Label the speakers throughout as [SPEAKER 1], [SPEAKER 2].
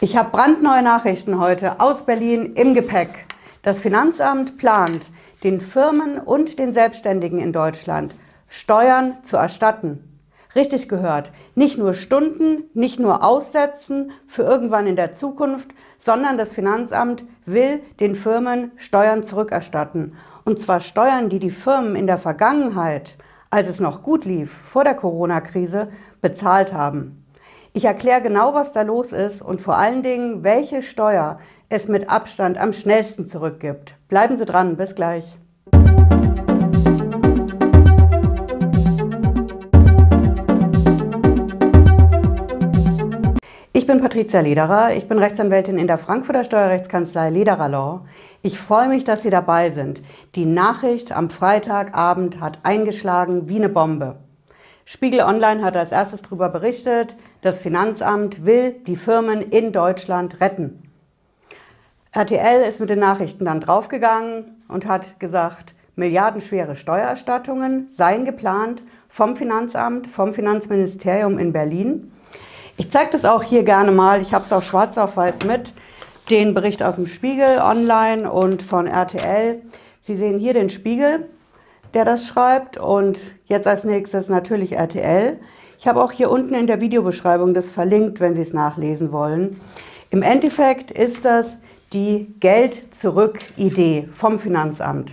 [SPEAKER 1] Ich habe brandneue Nachrichten heute aus Berlin im Gepäck. Das Finanzamt plant, den Firmen und den Selbstständigen in Deutschland Steuern zu erstatten. Richtig gehört, nicht nur Stunden, nicht nur Aussetzen für irgendwann in der Zukunft, sondern das Finanzamt will den Firmen Steuern zurückerstatten. Und zwar Steuern, die die Firmen in der Vergangenheit, als es noch gut lief, vor der Corona-Krise, bezahlt haben. Ich erkläre genau, was da los ist und vor allen Dingen, welche Steuer es mit Abstand am schnellsten zurückgibt. Bleiben Sie dran, bis gleich. Ich bin Patricia Lederer, ich bin Rechtsanwältin in der Frankfurter Steuerrechtskanzlei Lederer Law. Ich freue mich, dass Sie dabei sind. Die Nachricht am Freitagabend hat eingeschlagen wie eine Bombe. Spiegel Online hat als erstes darüber berichtet, das Finanzamt will die Firmen in Deutschland retten. RTL ist mit den Nachrichten dann draufgegangen und hat gesagt, milliardenschwere Steuererstattungen seien geplant vom Finanzamt, vom Finanzministerium in Berlin. Ich zeige das auch hier gerne mal, ich habe es auch schwarz auf weiß mit, den Bericht aus dem Spiegel Online und von RTL. Sie sehen hier den Spiegel der das schreibt. Und jetzt als nächstes natürlich RTL. Ich habe auch hier unten in der Videobeschreibung das verlinkt, wenn Sie es nachlesen wollen. Im Endeffekt ist das die Geld-Zurück-Idee vom Finanzamt.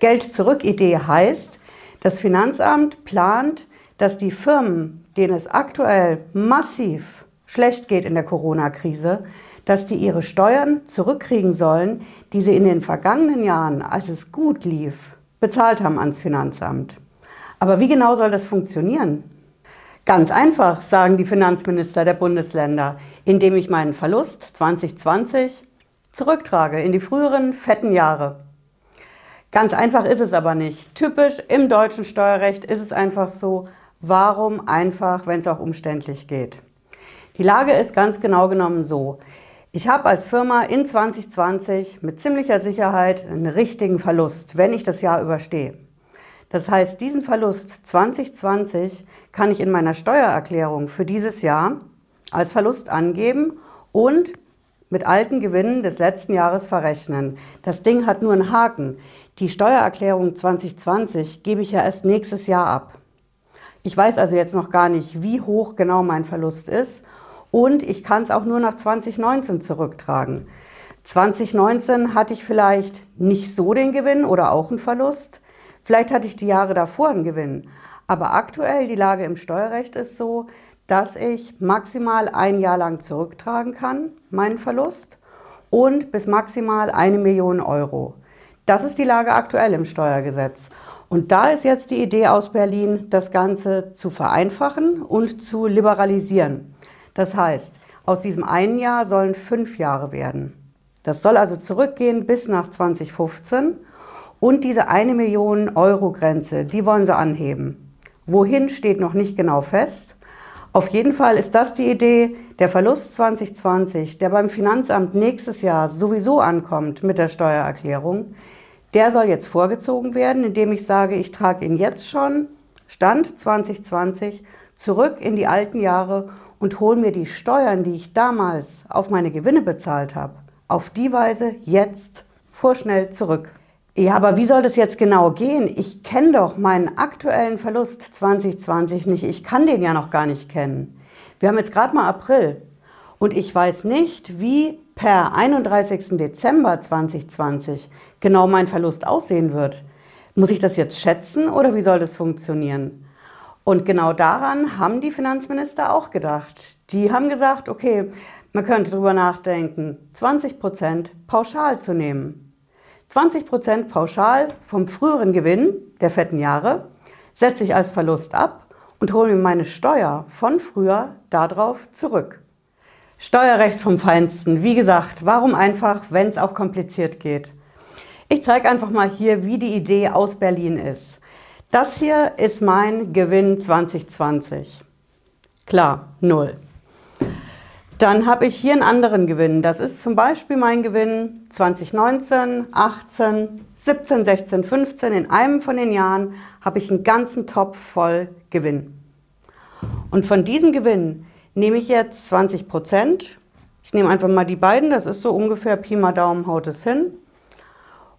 [SPEAKER 1] Geld-Zurück-Idee heißt, das Finanzamt plant, dass die Firmen, denen es aktuell massiv schlecht geht in der Corona-Krise, dass die ihre Steuern zurückkriegen sollen, die sie in den vergangenen Jahren, als es gut lief, bezahlt haben ans Finanzamt. Aber wie genau soll das funktionieren? Ganz einfach, sagen die Finanzminister der Bundesländer, indem ich meinen Verlust 2020 zurücktrage in die früheren fetten Jahre. Ganz einfach ist es aber nicht. Typisch im deutschen Steuerrecht ist es einfach so, warum einfach, wenn es auch umständlich geht. Die Lage ist ganz genau genommen so. Ich habe als Firma in 2020 mit ziemlicher Sicherheit einen richtigen Verlust, wenn ich das Jahr überstehe. Das heißt, diesen Verlust 2020 kann ich in meiner Steuererklärung für dieses Jahr als Verlust angeben und mit alten Gewinnen des letzten Jahres verrechnen. Das Ding hat nur einen Haken. Die Steuererklärung 2020 gebe ich ja erst nächstes Jahr ab. Ich weiß also jetzt noch gar nicht, wie hoch genau mein Verlust ist und ich kann es auch nur nach 2019 zurücktragen. 2019 hatte ich vielleicht nicht so den Gewinn oder auch einen Verlust. Vielleicht hatte ich die Jahre davor einen Gewinn. Aber aktuell die Lage im Steuerrecht ist so, dass ich maximal ein Jahr lang zurücktragen kann, meinen Verlust, und bis maximal eine Million Euro. Das ist die Lage aktuell im Steuergesetz. Und da ist jetzt die Idee aus Berlin, das Ganze zu vereinfachen und zu liberalisieren. Das heißt, aus diesem einen Jahr sollen fünf Jahre werden. Das soll also zurückgehen bis nach 2015 und diese eine Million Euro Grenze, die wollen sie anheben. Wohin steht noch nicht genau fest. Auf jeden Fall ist das die Idee, der Verlust 2020, der beim Finanzamt nächstes Jahr sowieso ankommt mit der Steuererklärung, der soll jetzt vorgezogen werden, indem ich sage, ich trage ihn jetzt schon, Stand 2020, zurück in die alten Jahre und hole mir die Steuern, die ich damals auf meine Gewinne bezahlt habe, auf die Weise jetzt vorschnell zurück. Ja, aber wie soll das jetzt genau gehen? Ich kenne doch meinen aktuellen Verlust 2020 nicht. Ich kann den ja noch gar nicht kennen. Wir haben jetzt gerade mal April und ich weiß nicht, wie per 31. Dezember 2020 genau mein Verlust aussehen wird. Muss ich das jetzt schätzen oder wie soll das funktionieren? Und genau daran haben die Finanzminister auch gedacht. Die haben gesagt, okay, man könnte darüber nachdenken, 20 Prozent pauschal zu nehmen. 20 Prozent pauschal vom früheren Gewinn der fetten Jahre setze ich als Verlust ab und hole mir meine Steuer von früher darauf zurück. Steuerrecht vom Feinsten. Wie gesagt, warum einfach, wenn es auch kompliziert geht? Ich zeige einfach mal hier, wie die Idee aus Berlin ist. Das hier ist mein Gewinn 2020. Klar, null. Dann habe ich hier einen anderen Gewinn. Das ist zum Beispiel mein Gewinn 2019, 18, 17, 16, 15. In einem von den Jahren habe ich einen ganzen Topf voll Gewinn. Und von diesem Gewinn nehme ich jetzt 20 Prozent. Ich nehme einfach mal die beiden, das ist so ungefähr Pi mal Daumen, haut es hin.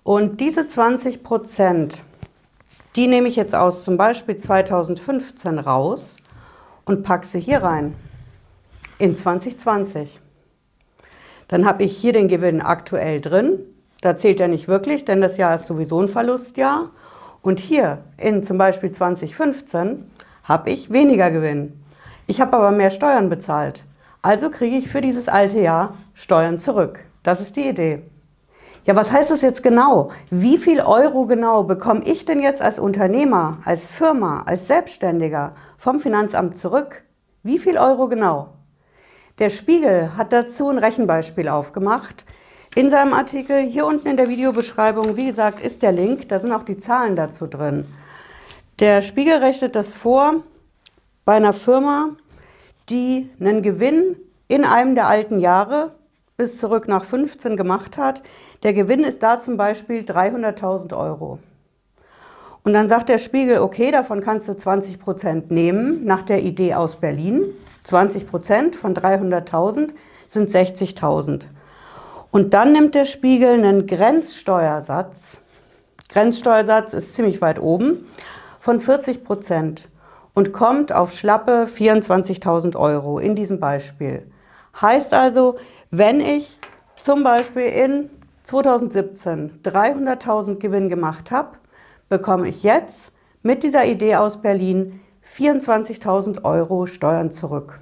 [SPEAKER 1] Und diese 20 Prozent, die nehme ich jetzt aus zum Beispiel 2015 raus und packe sie hier rein in 2020. Dann habe ich hier den Gewinn aktuell drin. Da zählt er nicht wirklich, denn das Jahr ist sowieso ein Verlustjahr. Und hier in zum Beispiel 2015 habe ich weniger Gewinn. Ich habe aber mehr Steuern bezahlt. Also kriege ich für dieses alte Jahr Steuern zurück. Das ist die Idee. Ja, was heißt das jetzt genau? Wie viel Euro genau bekomme ich denn jetzt als Unternehmer, als Firma, als Selbstständiger vom Finanzamt zurück? Wie viel Euro genau? Der Spiegel hat dazu ein Rechenbeispiel aufgemacht. In seinem Artikel hier unten in der Videobeschreibung, wie gesagt, ist der Link, da sind auch die Zahlen dazu drin. Der Spiegel rechnet das vor bei einer Firma, die einen Gewinn in einem der alten Jahre bis zurück nach 15 gemacht hat. Der Gewinn ist da zum Beispiel 300.000 Euro. Und dann sagt der Spiegel, okay, davon kannst du 20 Prozent nehmen nach der Idee aus Berlin. 20 Prozent von 300.000 sind 60.000. Und dann nimmt der Spiegel einen Grenzsteuersatz. Grenzsteuersatz ist ziemlich weit oben von 40 Prozent und kommt auf schlappe 24.000 Euro in diesem Beispiel. Heißt also, wenn ich zum Beispiel in 2017 300.000 Gewinn gemacht habe, bekomme ich jetzt mit dieser Idee aus Berlin 24.000 Euro Steuern zurück.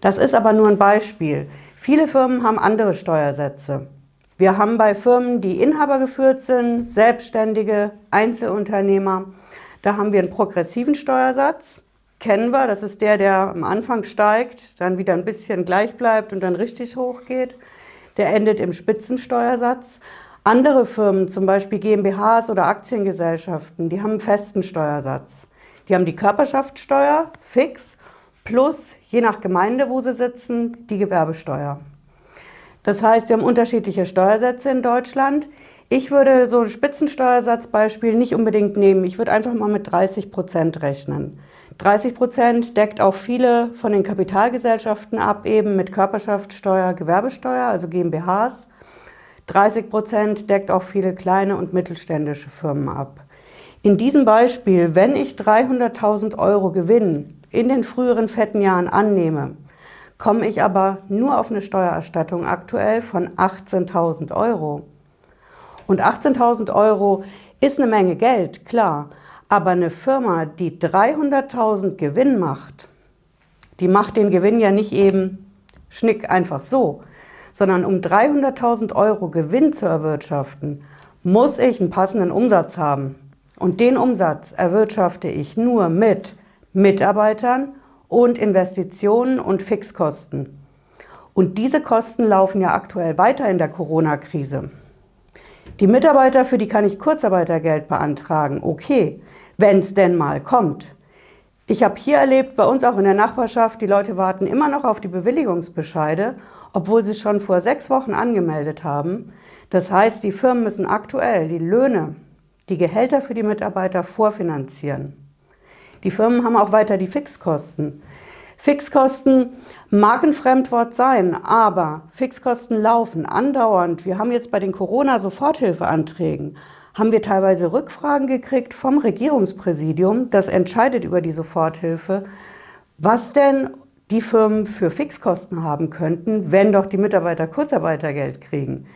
[SPEAKER 1] Das ist aber nur ein Beispiel. Viele Firmen haben andere Steuersätze. Wir haben bei Firmen, die Inhaber geführt sind, Selbstständige, Einzelunternehmer, da haben wir einen progressiven Steuersatz. Kennen wir, das ist der, der am Anfang steigt, dann wieder ein bisschen gleich bleibt und dann richtig hoch geht. Der endet im Spitzensteuersatz. Andere Firmen, zum Beispiel GmbHs oder Aktiengesellschaften, die haben einen festen Steuersatz. Die haben die Körperschaftssteuer fix plus, je nach Gemeinde, wo sie sitzen, die Gewerbesteuer. Das heißt, wir haben unterschiedliche Steuersätze in Deutschland. Ich würde so ein Spitzensteuersatzbeispiel nicht unbedingt nehmen. Ich würde einfach mal mit 30 Prozent rechnen. 30 Prozent deckt auch viele von den Kapitalgesellschaften ab, eben mit Körperschaftssteuer, Gewerbesteuer, also GmbHs. 30 Prozent deckt auch viele kleine und mittelständische Firmen ab. In diesem Beispiel, wenn ich 300.000 Euro Gewinn in den früheren fetten Jahren annehme, komme ich aber nur auf eine Steuererstattung aktuell von 18.000 Euro. Und 18.000 Euro ist eine Menge Geld, klar. Aber eine Firma, die 300.000 Gewinn macht, die macht den Gewinn ja nicht eben schnick einfach so, sondern um 300.000 Euro Gewinn zu erwirtschaften, muss ich einen passenden Umsatz haben. Und den Umsatz erwirtschafte ich nur mit Mitarbeitern und Investitionen und Fixkosten. Und diese Kosten laufen ja aktuell weiter in der Corona-Krise. Die Mitarbeiter, für die kann ich Kurzarbeitergeld beantragen. Okay, wenn es denn mal kommt. Ich habe hier erlebt, bei uns auch in der Nachbarschaft, die Leute warten immer noch auf die Bewilligungsbescheide, obwohl sie schon vor sechs Wochen angemeldet haben. Das heißt, die Firmen müssen aktuell die Löhne die Gehälter für die Mitarbeiter vorfinanzieren. Die Firmen haben auch weiter die Fixkosten. Fixkosten mag ein Fremdwort sein, aber Fixkosten laufen andauernd. Wir haben jetzt bei den Corona-Soforthilfeanträgen, haben wir teilweise Rückfragen gekriegt vom Regierungspräsidium, das entscheidet über die Soforthilfe, was denn die Firmen für Fixkosten haben könnten, wenn doch die Mitarbeiter Kurzarbeitergeld kriegen.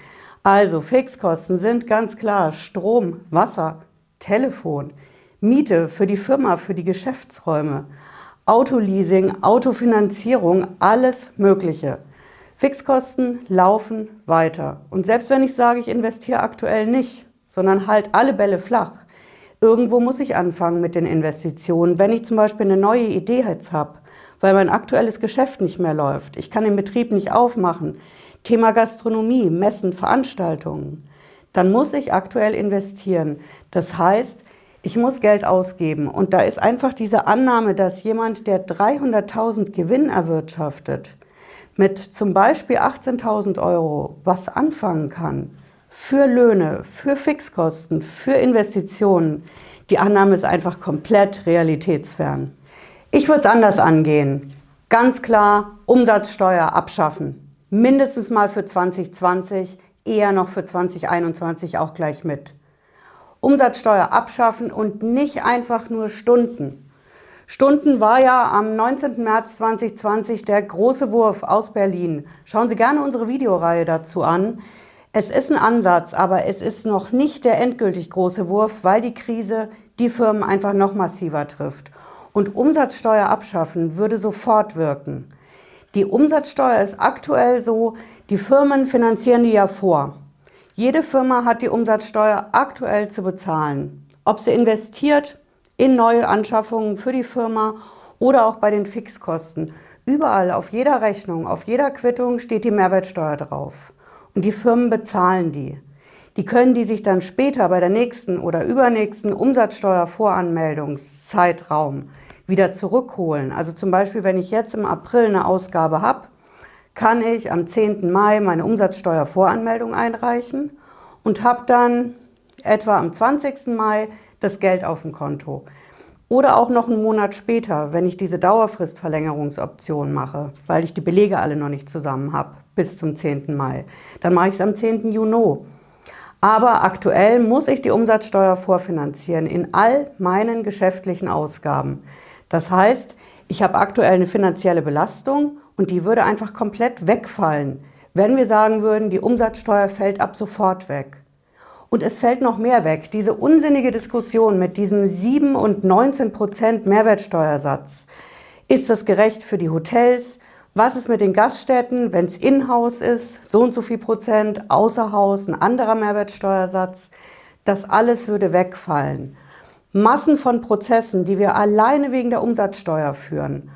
[SPEAKER 1] Also Fixkosten sind ganz klar Strom, Wasser, Telefon, Miete für die Firma, für die Geschäftsräume, Autoleasing, Autofinanzierung, alles Mögliche. Fixkosten laufen weiter. Und selbst wenn ich sage, ich investiere aktuell nicht, sondern halt alle Bälle flach, irgendwo muss ich anfangen mit den Investitionen. Wenn ich zum Beispiel eine neue Idee jetzt habe, weil mein aktuelles Geschäft nicht mehr läuft, ich kann den Betrieb nicht aufmachen, Thema Gastronomie, Messen, Veranstaltungen, dann muss ich aktuell investieren. Das heißt, ich muss Geld ausgeben. Und da ist einfach diese Annahme, dass jemand, der 300.000 Gewinn erwirtschaftet, mit zum Beispiel 18.000 Euro was anfangen kann für Löhne, für Fixkosten, für Investitionen. Die Annahme ist einfach komplett realitätsfern. Ich würde es anders angehen. Ganz klar Umsatzsteuer abschaffen. Mindestens mal für 2020, eher noch für 2021 auch gleich mit. Umsatzsteuer abschaffen und nicht einfach nur Stunden. Stunden war ja am 19. März 2020 der große Wurf aus Berlin. Schauen Sie gerne unsere Videoreihe dazu an. Es ist ein Ansatz, aber es ist noch nicht der endgültig große Wurf, weil die Krise die Firmen einfach noch massiver trifft. Und Umsatzsteuer abschaffen würde sofort wirken. Die Umsatzsteuer ist aktuell so, die Firmen finanzieren die ja vor. Jede Firma hat die Umsatzsteuer aktuell zu bezahlen. Ob sie investiert in neue Anschaffungen für die Firma oder auch bei den Fixkosten. Überall auf jeder Rechnung, auf jeder Quittung steht die Mehrwertsteuer drauf. Und die Firmen bezahlen die. Die können die sich dann später bei der nächsten oder übernächsten Umsatzsteuervoranmeldungszeitraum wieder zurückholen. Also zum Beispiel, wenn ich jetzt im April eine Ausgabe habe, kann ich am 10. Mai meine Umsatzsteuervoranmeldung einreichen und habe dann etwa am 20. Mai das Geld auf dem Konto. Oder auch noch einen Monat später, wenn ich diese Dauerfristverlängerungsoption mache, weil ich die Belege alle noch nicht zusammen habe, bis zum 10. Mai. Dann mache ich es am 10. Juni. Aber aktuell muss ich die Umsatzsteuer vorfinanzieren in all meinen geschäftlichen Ausgaben. Das heißt, ich habe aktuell eine finanzielle Belastung und die würde einfach komplett wegfallen, wenn wir sagen würden, die Umsatzsteuer fällt ab sofort weg. Und es fällt noch mehr weg. Diese unsinnige Diskussion mit diesem 7 und 19 Prozent Mehrwertsteuersatz. Ist das gerecht für die Hotels? Was ist mit den Gaststätten, wenn es in-house ist, so und so viel Prozent, außer Haus, ein anderer Mehrwertsteuersatz? Das alles würde wegfallen. Massen von Prozessen, die wir alleine wegen der Umsatzsteuer führen.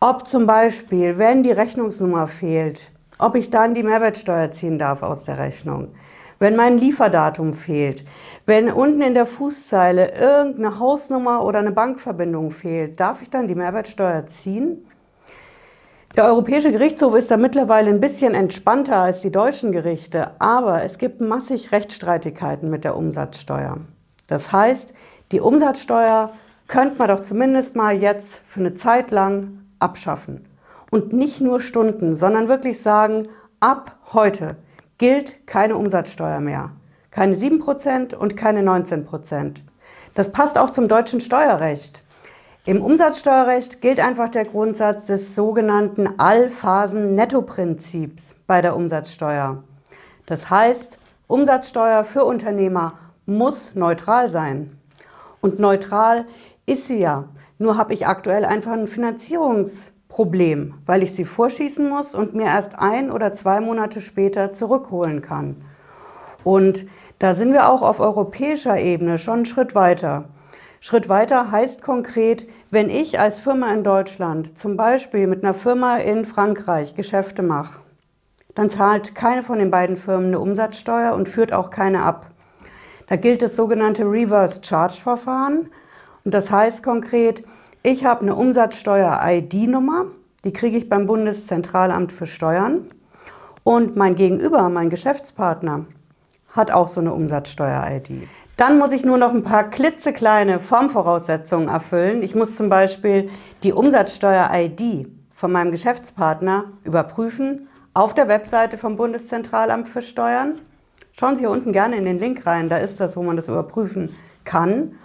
[SPEAKER 1] Ob zum Beispiel, wenn die Rechnungsnummer fehlt, ob ich dann die Mehrwertsteuer ziehen darf aus der Rechnung wenn mein Lieferdatum fehlt, wenn unten in der Fußzeile irgendeine Hausnummer oder eine Bankverbindung fehlt, darf ich dann die Mehrwertsteuer ziehen? Der Europäische Gerichtshof ist da mittlerweile ein bisschen entspannter als die deutschen Gerichte, aber es gibt massig Rechtsstreitigkeiten mit der Umsatzsteuer. Das heißt, die Umsatzsteuer könnte man doch zumindest mal jetzt für eine Zeit lang abschaffen. Und nicht nur Stunden, sondern wirklich sagen, ab heute gilt keine Umsatzsteuer mehr. Keine 7% und keine 19%. Das passt auch zum deutschen Steuerrecht. Im Umsatzsteuerrecht gilt einfach der Grundsatz des sogenannten Allphasen-Netto-Prinzips bei der Umsatzsteuer. Das heißt, Umsatzsteuer für Unternehmer muss neutral sein. Und neutral ist sie ja. Nur habe ich aktuell einfach ein Finanzierungs- Problem, weil ich sie vorschießen muss und mir erst ein oder zwei Monate später zurückholen kann. Und da sind wir auch auf europäischer Ebene schon einen Schritt weiter. Schritt weiter heißt konkret, wenn ich als Firma in Deutschland zum Beispiel mit einer Firma in Frankreich Geschäfte mache, dann zahlt keine von den beiden Firmen eine Umsatzsteuer und führt auch keine ab. Da gilt das sogenannte Reverse Charge Verfahren. Und das heißt konkret, ich habe eine Umsatzsteuer-ID-Nummer, die kriege ich beim Bundeszentralamt für Steuern. Und mein Gegenüber, mein Geschäftspartner, hat auch so eine Umsatzsteuer-ID. Dann muss ich nur noch ein paar klitzekleine Formvoraussetzungen erfüllen. Ich muss zum Beispiel die Umsatzsteuer-ID von meinem Geschäftspartner überprüfen auf der Webseite vom Bundeszentralamt für Steuern. Schauen Sie hier unten gerne in den Link rein, da ist das, wo man das überprüfen kann.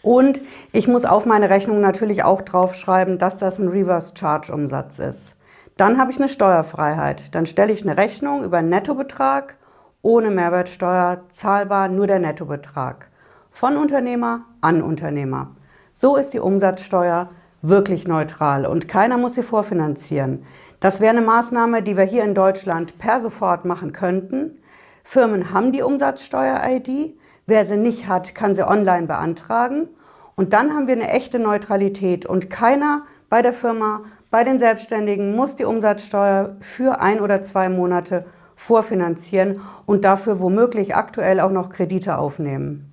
[SPEAKER 1] Und ich muss auf meine Rechnung natürlich auch draufschreiben, dass das ein Reverse Charge Umsatz ist. Dann habe ich eine Steuerfreiheit. Dann stelle ich eine Rechnung über einen Nettobetrag ohne Mehrwertsteuer, zahlbar nur der Nettobetrag. Von Unternehmer an Unternehmer. So ist die Umsatzsteuer wirklich neutral und keiner muss sie vorfinanzieren. Das wäre eine Maßnahme, die wir hier in Deutschland per sofort machen könnten. Firmen haben die Umsatzsteuer-ID, Wer sie nicht hat, kann sie online beantragen. Und dann haben wir eine echte Neutralität und keiner bei der Firma, bei den Selbstständigen muss die Umsatzsteuer für ein oder zwei Monate vorfinanzieren und dafür womöglich aktuell auch noch Kredite aufnehmen.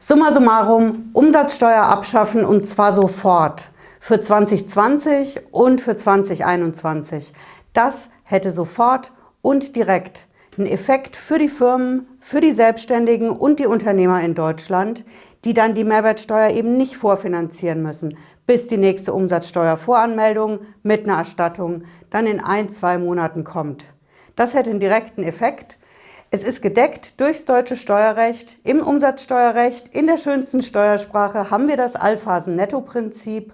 [SPEAKER 1] Summa summarum, Umsatzsteuer abschaffen und zwar sofort für 2020 und für 2021. Das hätte sofort und direkt ein Effekt für die Firmen, für die Selbstständigen und die Unternehmer in Deutschland, die dann die Mehrwertsteuer eben nicht vorfinanzieren müssen, bis die nächste Umsatzsteuervoranmeldung mit einer Erstattung dann in ein, zwei Monaten kommt. Das hätte einen direkten Effekt. Es ist gedeckt durchs deutsche Steuerrecht. Im Umsatzsteuerrecht, in der schönsten Steuersprache, haben wir das Allphasen-Netto-Prinzip.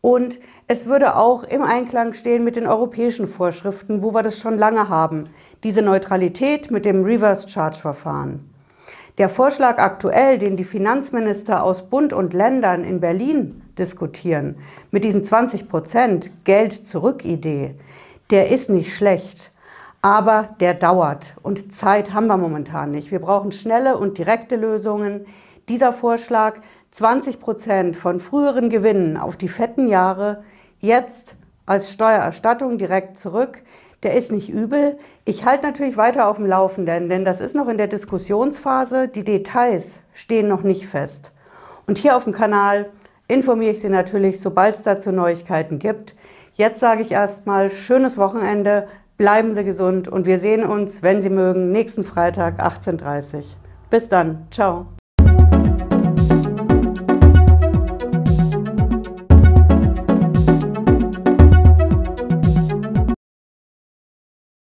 [SPEAKER 1] Und es würde auch im Einklang stehen mit den europäischen Vorschriften, wo wir das schon lange haben. Diese Neutralität mit dem Reverse-Charge-Verfahren. Der Vorschlag aktuell, den die Finanzminister aus Bund und Ländern in Berlin diskutieren, mit diesen 20 Prozent Geld-Zurück-Idee, der ist nicht schlecht. Aber der dauert und Zeit haben wir momentan nicht. Wir brauchen schnelle und direkte Lösungen. Dieser Vorschlag, 20 Prozent von früheren Gewinnen auf die fetten Jahre jetzt als Steuererstattung direkt zurück, der ist nicht übel. Ich halte natürlich weiter auf dem Laufenden, denn das ist noch in der Diskussionsphase. Die Details stehen noch nicht fest. Und hier auf dem Kanal informiere ich Sie natürlich, sobald es dazu Neuigkeiten gibt. Jetzt sage ich erstmal schönes Wochenende. Bleiben Sie gesund und wir sehen uns, wenn Sie mögen, nächsten Freitag 18.30 Uhr. Bis dann. Ciao.